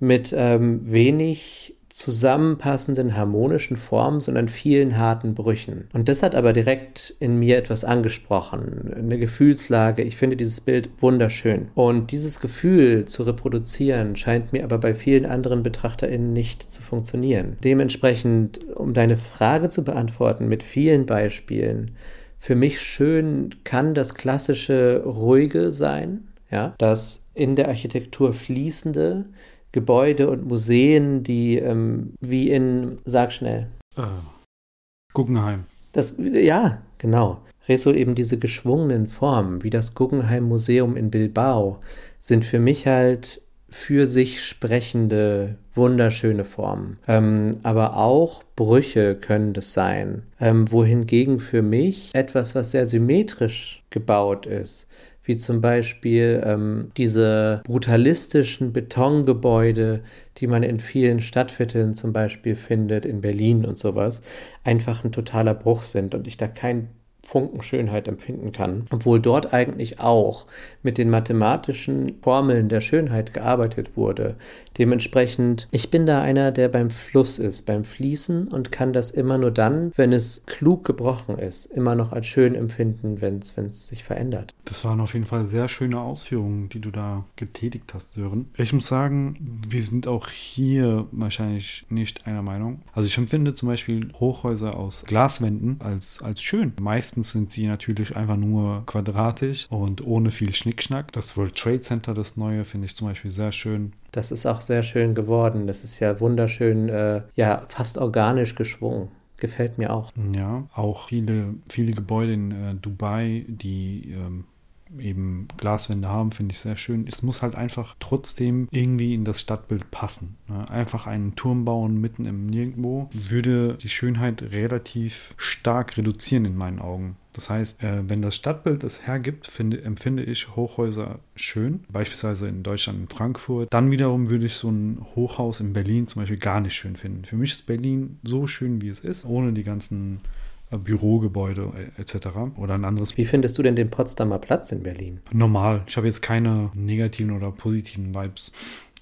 mit ähm, wenig zusammenpassenden harmonischen Formen, sondern vielen harten Brüchen. Und das hat aber direkt in mir etwas angesprochen, eine Gefühlslage. Ich finde dieses Bild wunderschön. Und dieses Gefühl zu reproduzieren scheint mir aber bei vielen anderen BetrachterInnen nicht zu funktionieren. Dementsprechend, um deine Frage zu beantworten mit vielen Beispielen, für mich schön kann das klassische Ruhige sein, ja, das in der Architektur fließende, Gebäude und Museen, die ähm, wie in, sag schnell, Äh, Guggenheim. das, ja, genau. Rezo, eben diese geschwungenen Formen, wie das Guggenheim Museum in Bilbao, sind für mich halt für sich sprechende, wunderschöne Formen. Ähm, aber auch Brüche können das sein. Ähm, wohingegen für mich etwas, was sehr symmetrisch gebaut ist, wie zum Beispiel ähm, diese brutalistischen Betongebäude, die man in vielen Stadtvierteln zum Beispiel findet, in Berlin und sowas, einfach ein totaler Bruch sind und ich da kein Funken Schönheit empfinden kann, obwohl dort eigentlich auch mit den mathematischen Formeln der Schönheit gearbeitet wurde. Dementsprechend, ich bin da einer, der beim Fluss ist, beim Fließen und kann das immer nur dann, wenn es klug gebrochen ist, immer noch als schön empfinden, wenn es sich verändert. Das waren auf jeden Fall sehr schöne Ausführungen, die du da getätigt hast, Sören. Ich muss sagen, wir sind auch hier wahrscheinlich nicht einer Meinung. Also ich empfinde zum Beispiel Hochhäuser aus Glaswänden als, als schön. Meistens sind sie natürlich einfach nur quadratisch und ohne viel Schnickschnack. Das World Trade Center, das neue, finde ich zum Beispiel sehr schön. Das ist auch sehr schön geworden. Das ist ja wunderschön, äh, ja, fast organisch geschwungen. Gefällt mir auch. Ja, auch viele, viele Gebäude in äh, Dubai, die ähm, eben Glaswände haben, finde ich sehr schön. Es muss halt einfach trotzdem irgendwie in das Stadtbild passen. Ne? Einfach einen Turm bauen mitten im Nirgendwo würde die Schönheit relativ stark reduzieren in meinen Augen. Das heißt, äh, wenn das Stadtbild es hergibt, finde, empfinde ich Hochhäuser schön, beispielsweise in Deutschland, in Frankfurt. Dann wiederum würde ich so ein Hochhaus in Berlin zum Beispiel gar nicht schön finden. Für mich ist Berlin so schön, wie es ist, ohne die ganzen Bürogebäude äh, etc. Oder ein anderes. Wie findest du denn den Potsdamer Platz in Berlin? Normal. Ich habe jetzt keine negativen oder positiven Vibes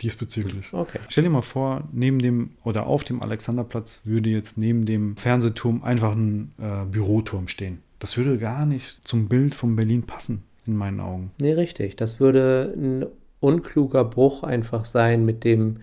diesbezüglich. Okay. Stell dir mal vor, neben dem oder auf dem Alexanderplatz würde jetzt neben dem Fernsehturm einfach ein äh, Büroturm stehen. Das würde gar nicht zum Bild von Berlin passen, in meinen Augen. Nee, richtig. Das würde ein unkluger Bruch einfach sein mit dem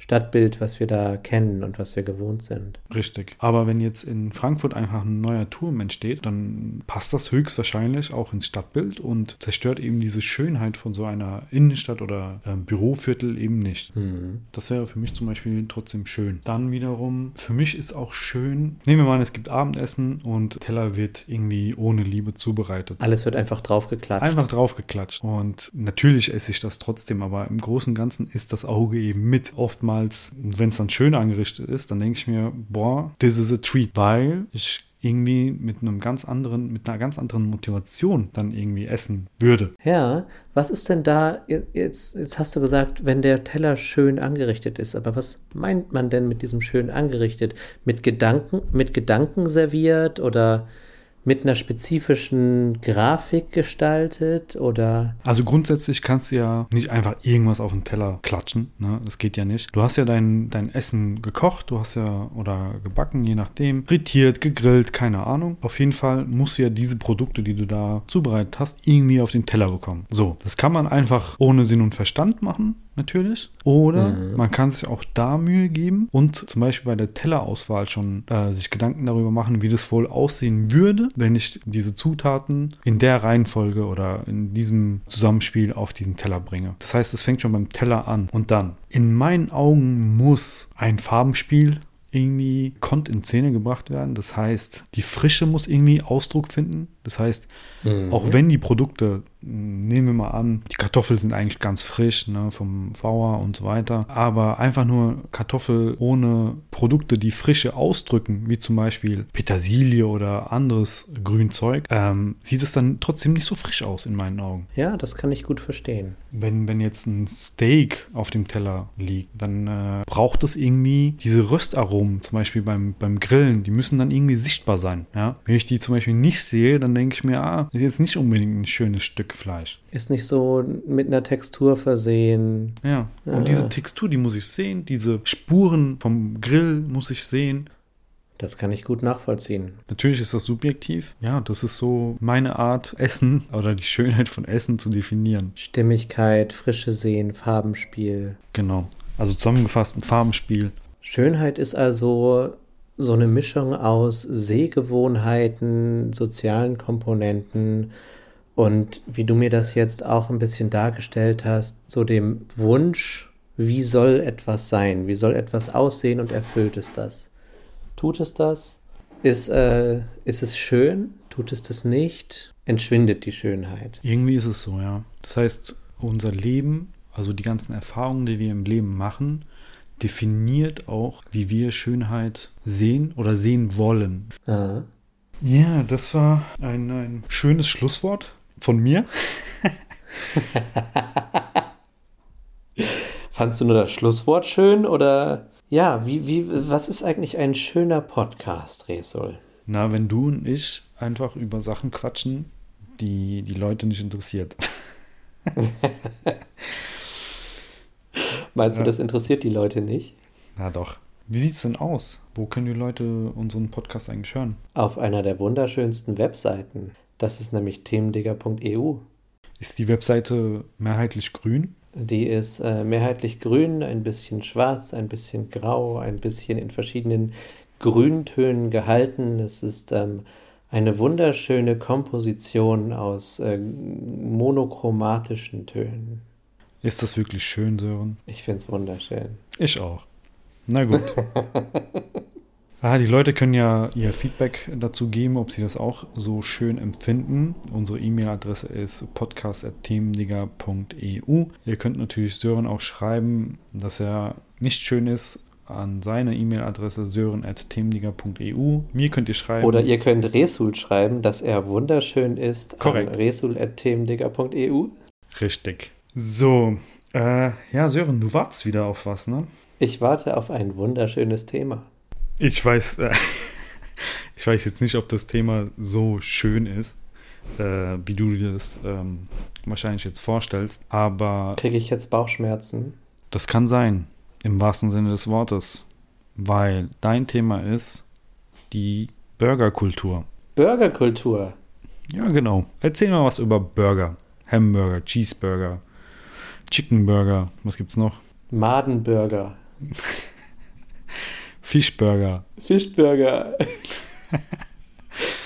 Stadtbild, was wir da kennen und was wir gewohnt sind. Richtig. Aber wenn jetzt in Frankfurt einfach ein neuer Turm entsteht, dann passt das höchstwahrscheinlich auch ins Stadtbild und zerstört eben diese Schönheit von so einer Innenstadt oder äh, Büroviertel eben nicht. Mhm. Das wäre für mich zum Beispiel trotzdem schön. Dann wiederum, für mich ist auch schön, nehmen wir mal an, es gibt Abendessen und Teller wird irgendwie ohne Liebe zubereitet. Alles wird einfach draufgeklatscht. Einfach draufgeklatscht. Und natürlich esse ich das trotzdem, aber im Großen und Ganzen ist das Auge eben mit. Oftmals wenn es dann schön angerichtet ist, dann denke ich mir, boah, this is a treat, weil ich irgendwie mit einem ganz anderen, mit einer ganz anderen Motivation dann irgendwie essen würde. Ja, was ist denn da, jetzt, jetzt hast du gesagt, wenn der Teller schön angerichtet ist, aber was meint man denn mit diesem schön angerichtet? Mit Gedanken, mit Gedanken serviert oder mit einer spezifischen Grafik gestaltet oder? Also grundsätzlich kannst du ja nicht einfach irgendwas auf den Teller klatschen. Ne? Das geht ja nicht. Du hast ja dein, dein Essen gekocht, du hast ja oder gebacken, je nachdem, frittiert, gegrillt, keine Ahnung. Auf jeden Fall musst du ja diese Produkte, die du da zubereitet hast, irgendwie auf den Teller bekommen. So, das kann man einfach ohne Sinn und Verstand machen natürlich. Oder mhm. man kann sich auch da Mühe geben und zum Beispiel bei der Tellerauswahl schon äh, sich Gedanken darüber machen, wie das wohl aussehen würde, wenn ich diese Zutaten in der Reihenfolge oder in diesem Zusammenspiel auf diesen Teller bringe. Das heißt, es fängt schon beim Teller an. Und dann, in meinen Augen muss ein Farbenspiel irgendwie konnt in Szene gebracht werden. Das heißt, die Frische muss irgendwie Ausdruck finden. Das heißt, mhm. auch wenn die Produkte, nehmen wir mal an, die Kartoffeln sind eigentlich ganz frisch, ne, vom Bauer und so weiter, aber einfach nur Kartoffel ohne Produkte, die Frische ausdrücken, wie zum Beispiel Petersilie oder anderes Grünzeug, ähm, sieht es dann trotzdem nicht so frisch aus in meinen Augen. Ja, das kann ich gut verstehen. Wenn, wenn jetzt ein Steak auf dem Teller liegt, dann äh, braucht es irgendwie diese Röstaromen, zum Beispiel beim, beim Grillen, die müssen dann irgendwie sichtbar sein. Ja? Wenn ich die zum Beispiel nicht sehe, dann denke ich mir, ah, ist jetzt nicht unbedingt ein schönes Stück Fleisch. Ist nicht so mit einer Textur versehen. Ja, ja. und diese Textur, die muss ich sehen, diese Spuren vom Grill muss ich sehen. Das kann ich gut nachvollziehen. Natürlich ist das subjektiv. Ja, das ist so meine Art, Essen oder die Schönheit von Essen zu definieren. Stimmigkeit, frische Sehen, Farbenspiel. Genau. Also zusammengefasst ein Farbenspiel. Schönheit ist also so eine Mischung aus Sehgewohnheiten, sozialen Komponenten und wie du mir das jetzt auch ein bisschen dargestellt hast, so dem Wunsch, wie soll etwas sein, wie soll etwas aussehen und erfüllt es das? Tut es das? Ist, äh, ist es schön? Tut es das nicht? Entschwindet die Schönheit? Irgendwie ist es so, ja. Das heißt, unser Leben Also die ganzen Erfahrungen, die wir im Leben machen, definiert auch, wie wir Schönheit sehen oder sehen wollen. Ah. Ja, das war ein, ein schönes Schlusswort von mir. Fandst du nur das Schlusswort schön oder ja, wie, wie, was ist eigentlich ein schöner Podcast, Resul? Na, wenn du und ich einfach über Sachen quatschen, die die Leute nicht interessiert. Meinst du, Ja. das interessiert die Leute nicht? Na doch. Wie sieht's denn aus? Wo können die Leute unseren Podcast eigentlich hören? Auf einer der wunderschönsten Webseiten. Das ist nämlich themendigger.eu. Ist die Webseite mehrheitlich grün? Die ist äh, mehrheitlich grün, ein bisschen schwarz, ein bisschen grau, ein bisschen in verschiedenen Grüntönen gehalten. Es ist ähm, eine wunderschöne Komposition aus äh, monochromatischen Tönen. Ist das wirklich schön, Sören? Ich finde es wunderschön. Ich auch. Na gut. ah, die Leute können ja ihr Feedback dazu geben, ob sie das auch so schön empfinden. Unsere E-Mail-Adresse ist podcast.themendigger.eu. Ihr könnt natürlich Sören auch schreiben, dass er nicht schön ist an seine E-Mail-Adresse sören.themendigger.eu. Mir könnt ihr schreiben. Oder ihr könnt Resul schreiben, dass er wunderschön ist Korrekt. an resul.themendigger.eu. Richtig. So, äh, ja, Sören, du wartest wieder auf was, ne? Ich warte auf ein wunderschönes Thema. Ich weiß, äh, ich weiß jetzt nicht, ob das Thema so schön ist, äh, wie du dir das ähm, wahrscheinlich jetzt vorstellst, aber Kriege ich jetzt Bauchschmerzen? das kann sein, im wahrsten Sinne des Wortes, weil dein Thema ist die Burgerkultur. Burgerkultur. Ja, genau. Erzähl mal was über Burger. Hamburger, Cheeseburger, Chickenburger, was gibt's noch? Madenburger. Fischburger. Fischburger.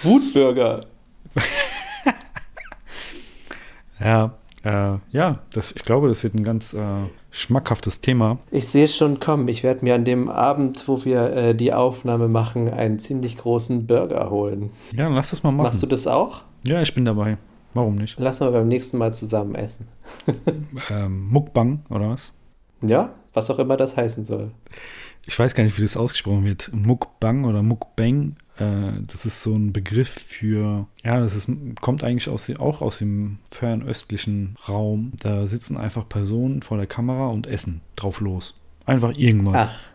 Wutburger. Ja, äh, ja, das, ich glaube, das wird ein ganz äh, schmackhaftes Thema. Ich sehe es schon kommen. Ich werde mir an dem Abend, wo wir äh, die Aufnahme machen, einen ziemlich großen Burger holen. Ja, lass das mal machen. Machst du das auch? Ja, ich bin dabei. Warum nicht? Lass mal beim nächsten Mal zusammen essen. Ähm, Mukbang oder was? Ja, was auch immer das heißen soll. Ich weiß gar nicht, wie das ausgesprochen wird. Mukbang oder Mukbang. Äh, das ist so ein Begriff für, ja, das ist, kommt eigentlich aus, auch aus dem fernöstlichen Raum. Da sitzen einfach Personen vor der Kamera und essen drauf los. Einfach irgendwas. Ach.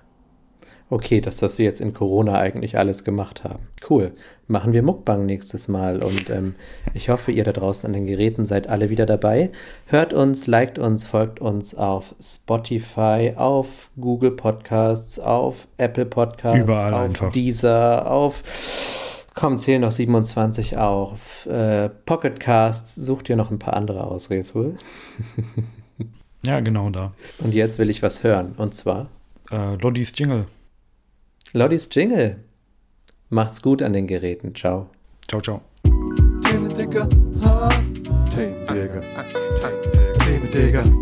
Okay, das, was wir jetzt in Corona eigentlich alles gemacht haben. Cool. Machen wir Mukbang nächstes Mal und ähm, ich hoffe, ihr da draußen an den Geräten seid alle wieder dabei. Hört uns, liked uns, folgt uns auf Spotify, auf Google Podcasts, auf Apple Podcasts, Überall auf einfach. Deezer, auf Komm, zählen noch 27 auf. Äh, Pocket Casts, sucht ihr noch ein paar andere aus, Resul. Ja, genau da. Und jetzt will ich was hören. Und zwar Äh, Loddys Jingle. Lottis Jingle. Macht's gut an den Geräten. Ciao. Ciao, ciao. Themendigger. Themendigger. Themendigger.